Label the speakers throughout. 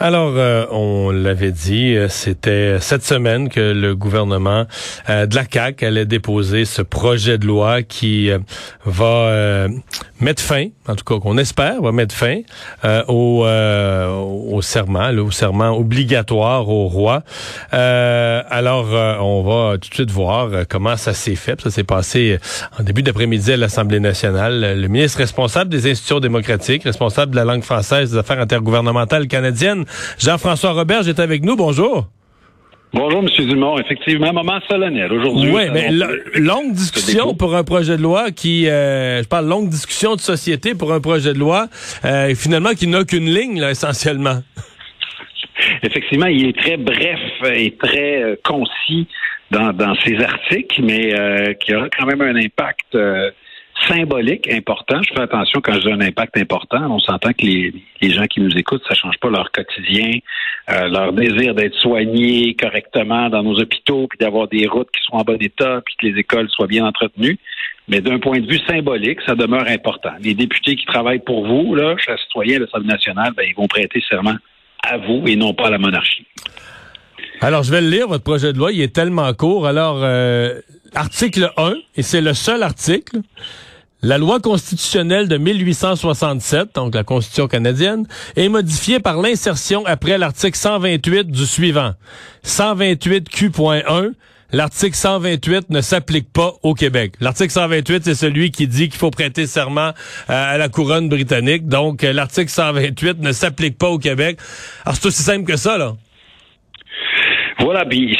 Speaker 1: Alors, euh, on l'avait dit, euh, c'était cette semaine que le gouvernement euh, de la CAQ allait déposer ce projet de loi qui va mettre fin, en tout cas qu'on espère, va mettre fin au, serment, au serment obligatoire au roi. alors, on va tout de suite voir comment ça s'est fait. Ça s'est passé en début d'après-midi à l'Assemblée nationale. Le ministre responsable des institutions démocratiques, responsable de la langue française des affaires intergouvernementales canadiennes, Jean-François Robert est avec nous. Bonjour.
Speaker 2: Bonjour, M. Dumont. Effectivement, moment solennel aujourd'hui.
Speaker 1: Oui, mais longue discussion pour un projet de loi qui, euh, je parle longue discussion de société pour un projet de loi, euh, finalement qui n'a qu'une ligne, là, essentiellement.
Speaker 2: Effectivement, il est très bref et très euh, concis dans, dans ses articles, mais qui aura quand même un impact symbolique important. Je fais attention quand dis un impact important. On s'entend que les, gens qui nous écoutent, ça change pas leur quotidien, euh, leur désir d'être soignés correctement dans nos hôpitaux, puis d'avoir des routes qui soient en bon état, puis que les écoles soient bien entretenues. Mais d'un point de vue symbolique, ça demeure important. Les députés qui travaillent pour vous, là, chers citoyens de l'Assemblée nationale, ben, ils vont prêter serment à vous et non pas à la monarchie.
Speaker 1: Alors, je vais le lire, votre projet de loi. Il est tellement court. Alors, euh, article 1, et c'est le seul article. La loi constitutionnelle de 1867, donc la Constitution canadienne, est modifiée par l'insertion après l'article 128 du suivant. 128 Q.1. L'article 128 ne s'applique pas au Québec. L'article 128, c'est celui qui dit qu'il faut prêter serment à la couronne britannique. Donc, euh, l'article 128 ne s'applique pas au Québec. Alors, c'est aussi simple que ça, là.
Speaker 2: Voilà, puis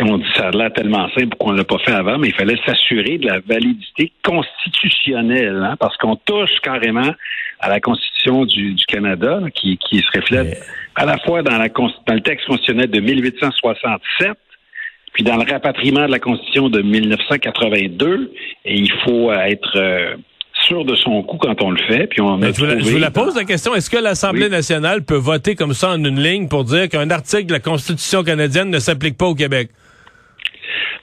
Speaker 2: on dit ça a l'air tellement simple qu'on l'a pas fait avant, mais il fallait s'assurer de la validité constitutionnelle, hein, parce qu'on touche carrément à la Constitution du, Canada, qui, qui, se reflète à la fois dans, la, dans le texte constitutionnel de 1867, puis dans le rapatriement de la Constitution de 1982, et il faut être euh, sûr de son coup quand on le fait. Puis on
Speaker 1: je, vous la, pose la question est-ce que l'Assemblée nationale peut voter comme ça en une ligne pour dire qu'un article de la Constitution canadienne ne s'applique pas au Québec?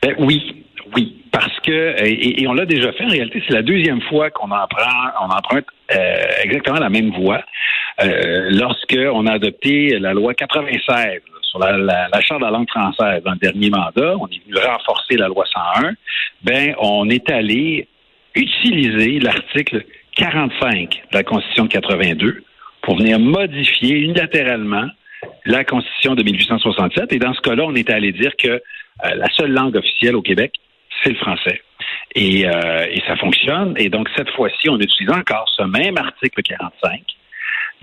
Speaker 2: Ben, Oui, oui. Parce que, et, on l'a déjà fait, en réalité, c'est la deuxième fois qu'on emprunte, on emprunte euh, exactement la même voie. Euh, Lorsqu'on a adopté la loi 96 sur la, la, Charte de la langue française dans le dernier mandat, on est venu renforcer la loi 101, ben on est allé utiliser l'article 45 de la Constitution de 82 pour venir modifier unilatéralement la Constitution de 1867. Et dans ce cas-là, on était allé dire que euh, la seule langue officielle au Québec, c'est le français. Et, euh, et, ça fonctionne. Et donc, cette fois-ci, on utilise encore ce même article 45,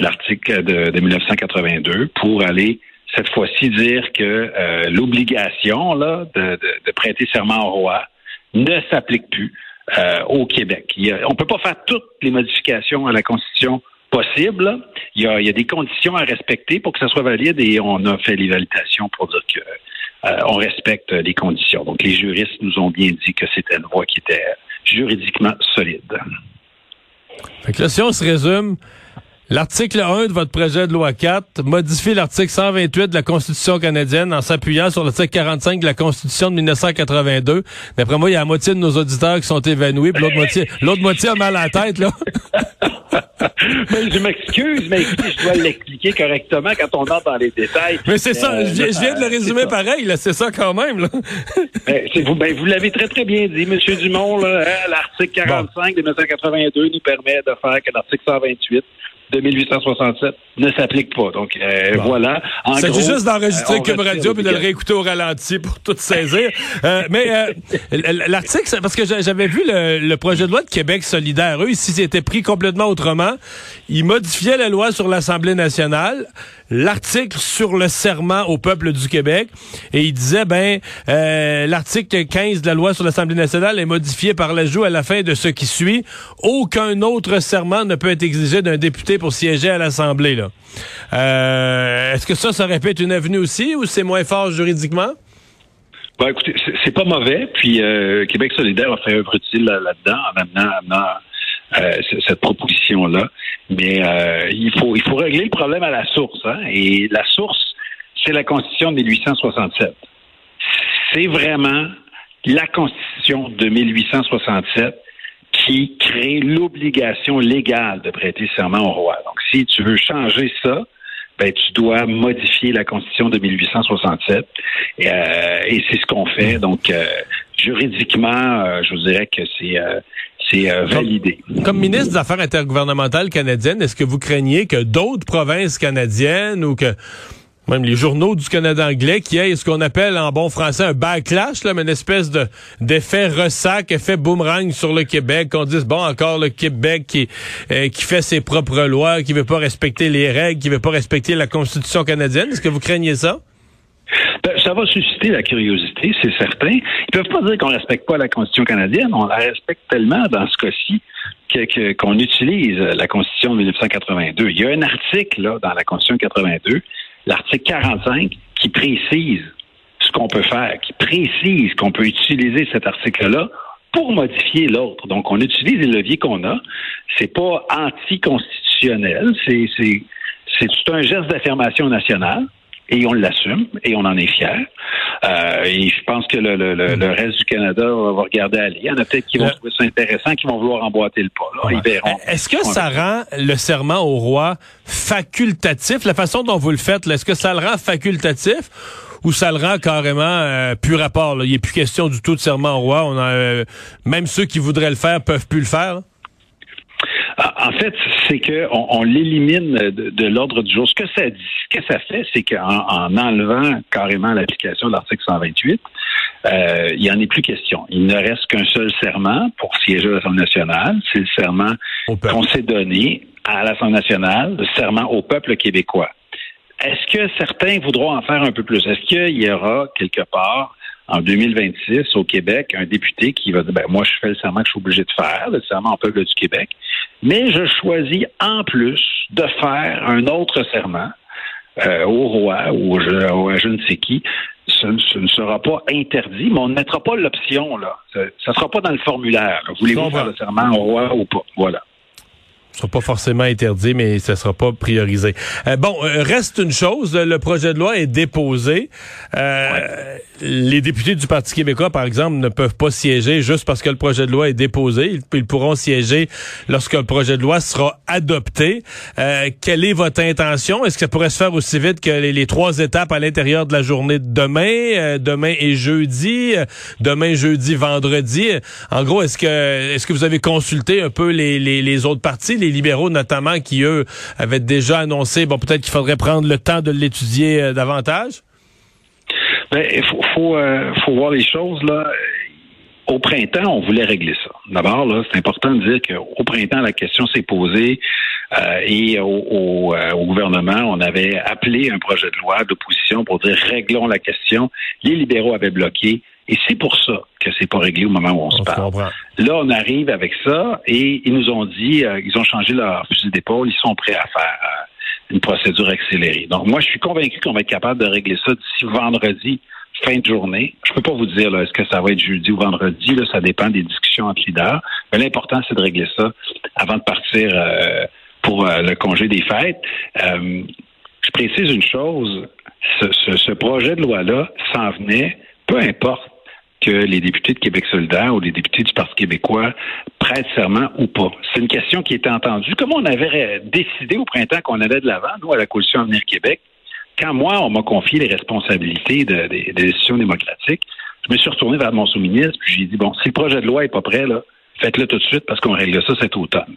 Speaker 2: l'article de, de, 1982, pour aller cette fois-ci dire que euh, l'obligation de, prêter serment au roi ne s'applique plus euh, au Québec. on ne peut pas faire toutes les modifications à la Constitution possibles. Il y, a, des conditions à respecter pour que ça soit valide et on a fait les validations pour dire que euh, on respecte les conditions. Donc les juristes nous ont bien dit que c'était une voie qui était juridiquement solide.
Speaker 1: Fait que si on se résume, L'article 1 de votre projet de loi 4 modifie l'article 128 de la Constitution canadienne en s'appuyant sur l'article 45 de la Constitution de 1982. D'après moi, il y a la moitié de nos auditeurs qui sont évanouis, puis l'autre moitié, l'autre moitié a mal à la tête, là.
Speaker 2: mais je m'excuse, mais je dois l'expliquer correctement quand on entre dans les détails.
Speaker 1: Mais c'est ça, je, viens de le résumer pareil, là, c'est ça quand même. Là.
Speaker 2: Ben, vous, ben, vous l'avez très très bien dit, M. Dumont. Hein, l'article 45 de 1982 nous permet de faire que l'article 128 de 1867 ne s'applique pas. Donc euh, voilà.
Speaker 1: C'est juste d'enregistrer Cube Radio puis de le réécouter au ralenti pour tout saisir. Euh, mais euh, l'article, parce que j'avais vu le, projet de loi de Québec solidaire, eux, si c'était pris complètement autrement, ils modifiaient la loi sur l'Assemblée nationale l'article sur le serment au peuple du Québec et il disait ben euh, l'article 15 de la loi sur l'Assemblée nationale est modifié par l'ajout à la fin de ce qui suit aucun autre serment ne peut être exigé d'un député pour siéger à l'Assemblée là. Euh, est-ce que ça ça répète une avenue aussi ou c'est moins fort juridiquement?
Speaker 2: Ben, écoutez, c'est pas mauvais. Puis euh, Québec solidaire a fait œuvre utile là-dedans en amenant euh, cette proposition-là. Mais euh, il faut il faut régler le problème à la source. Hein? Et la source, c'est la Constitution de 1867. C'est vraiment la Constitution de 1867 qui crée l'obligation légale de prêter serment au roi. Donc, si tu veux changer ça, ben, tu dois modifier la Constitution de 1867. Et, et c'est ce qu'on fait. Donc, juridiquement, je vous dirais que c'est c'est validé.
Speaker 1: Comme, ministre des Affaires intergouvernementales canadiennes, est-ce que vous craignez que d'autres provinces canadiennes ou que même les journaux du Canada anglais qui aient ce qu'on appelle en bon français un backlash, là, mais une espèce de d'effet ressac, effet boomerang sur le Québec, qu'on dise bon encore le Québec qui euh, qui fait ses propres lois, qui veut pas respecter les règles, qui veut pas respecter la Constitution canadienne? Est-ce que vous craignez ça?
Speaker 2: Va susciter la curiosité, c'est certain. Ils peuvent pas dire qu'on respecte pas la Constitution canadienne. On la respecte tellement dans ce cas-ci qu'on utilise la Constitution de 1982. Il y a un article là, dans la Constitution 82 l'article 45 qui précise ce qu'on peut faire, qui précise qu'on peut utiliser cet article-là pour modifier l'autre. Donc, on utilise les leviers qu'on a. C'est pas anticonstitutionnel, c'est c'est c'est tout un geste d'affirmation nationale et on l'assume et on en est fier. Euh, et je pense que le, le, le, reste du Canada va regarder aller. Il y en a peut-être qui vont trouver ça intéressant, qui vont vouloir emboîter le pas. Là. Ils verront.
Speaker 1: Est-ce que ça rend le serment au roi facultatif? La façon dont vous le faites, est-ce que ça le rend facultatif? ou ça le rend carrément euh, plus rapport. Là? Il a plus question du tout de serment au roi. On a, euh, même ceux qui voudraient le faire peuvent plus le faire.
Speaker 2: En fait, c'est qu'on on, l'élimine de, l'ordre du jour. Ce que ça dit, ce que ça fait, c'est qu'en en enlevant carrément l'application de l'article 128, euh, il n'y en est plus question. Il ne reste qu'un seul serment pour siéger à l'Assemblée nationale. C'est le serment qu'on s'est donné à l'Assemblée nationale, le serment au peuple québécois. Est-ce que certains voudront en faire un peu plus? Est-ce qu'il y aura quelque part en 2026 au Québec un député qui va dire ben moi je fais le serment que je suis obligé de faire, le serment au peuple du Québec, mais je choisis en plus de faire un autre serment euh, au roi ou à je ne sais qui. Ce, ne sera pas interdit, mais on ne mettra pas l'option là. Ça ne sera pas dans le formulaire. Voulez-vous faire le serment au roi ou pas? Voilà
Speaker 1: sera pas forcément interdit, mais ça sera pas priorisé. Euh, bon, euh, reste une chose, le projet de loi est déposé. Euh, les députés du Parti québécois, par exemple, ne peuvent pas siéger juste parce que le projet de loi est déposé. Ils, pourront siéger lorsque le projet de loi sera adopté. quelle est votre intention? Est-ce que ça pourrait se faire aussi vite que les, trois étapes à l'intérieur de la journée de demain, demain et jeudi, demain, jeudi, vendredi? En gros, est-ce que est-ce que vous avez consulté un peu les, les, les autres partis, les libéraux notamment, qui eux avaient déjà annoncé, bon, peut-être qu'il faudrait prendre le temps de l'étudier euh, davantage?
Speaker 2: Ben, il faut, euh, faut, voir les choses là. Au printemps, on voulait régler ça. D'abord, là, c'est important de dire qu'au printemps, la question s'est posée euh, et au, gouvernement, on avait appelé un projet de loi d'opposition pour dire réglons la question. Les libéraux avaient bloqué. Et c'est pour ça que c'est pas réglé au moment où on, se parle. Là, on arrive avec ça et ils nous ont dit, euh, ils ont changé leur fusil d'épaule, ils sont prêts à faire euh, une procédure accélérée. Donc moi, je suis convaincu qu'on va être capable de régler ça d'ici vendredi, fin de journée. Je peux pas vous dire est-ce que ça va être jeudi ou vendredi, là, ça dépend des discussions entre leaders. Mais l'important, c'est de régler ça avant de partir euh, pour le congé des fêtes. je précise une chose, ce, ce, ce projet de loi-là s'en venait, peu importe que les députés de Québec solidaire ou les députés du Parti québécois prêtent serment ou pas. C'est une question qui était entendue. Comme on avait décidé au printemps qu'on allait de l'avant, nous, à la Coalition Avenir Québec, quand moi, on m'a confié les responsabilités des décisions démocratiques, je me suis retourné vers mon sous-ministre, puis j'ai dit, bon, si le projet de loi est pas prêt, là, faites-le tout de suite parce qu'on règle ça cet automne.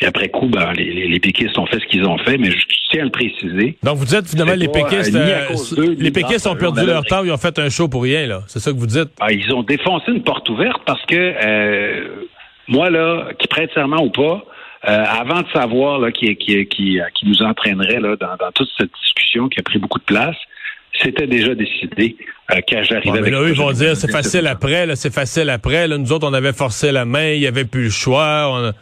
Speaker 2: Puis après coup, ben, les, les, péquistes ont fait ce qu'ils ont fait, mais je tiens à le préciser.
Speaker 1: Donc vous dites finalement les péquistes, euh, les péquistes ont perdu leur temps, ils ont fait un show pour rien, là. C'est ça que vous dites?
Speaker 2: Ah, ils ont défoncé une porte ouverte parce que euh, moi, là, qui prête serment ou pas, euh, avant de savoir là, qui, qui, qui, qui nous entraînerait là, dans, dans, toute cette discussion qui a pris beaucoup de place, c'était déjà décidé euh, quand j'arrivais avec...
Speaker 1: Là, eux, ils vont dire, c'est facile après, c'est facile après. Là, nous autres, on avait forcé la main, il n'y avait plus le choix. On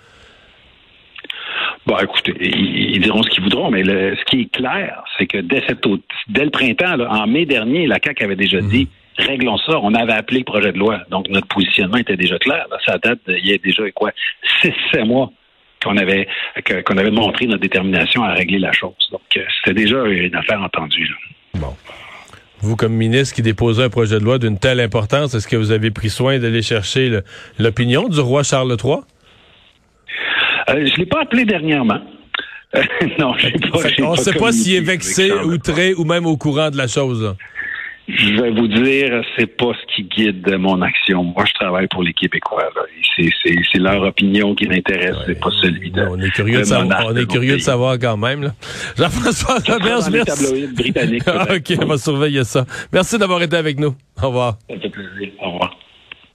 Speaker 2: Bon, écoutez, ils, diront ce qu'ils voudront, mais ce qui est clair, c'est que dès, cette, dès le printemps, en mai dernier, la CAQ avait déjà mhm. dit réglons ça. On avait appelé le projet de loi. Donc, notre positionnement était déjà clair. ça date, il y a déjà quoi, six, sept mois qu'on avait qu'on avait montré notre détermination à régler la chose. Donc, euh, c'était déjà une affaire entendue.
Speaker 1: Bon. Vous, comme ministre qui déposait un projet de loi d'une telle importance, est-ce que vous avez pris soin d'aller chercher l'opinion du roi Charles III?
Speaker 2: Euh, je ne l'ai pas appelé dernièrement. non, pas,
Speaker 1: on ne sait pas s'il est vexé, outré ou même au courant de la chose.
Speaker 2: Je vais vous dire, c'est pas ce qui guide mon action. Moi, je travaille pour les Québécois. C'est leur opinion qui m'intéresse, c'est pas celui de.
Speaker 1: On est curieux de, savoir, on est curieux de savoir quand même. Jean-François
Speaker 2: Roberge, merci. britannique.
Speaker 1: ok, on va surveiller ça. Merci d'avoir été avec nous. Au revoir.
Speaker 2: Ça fait plaisir. Au revoir.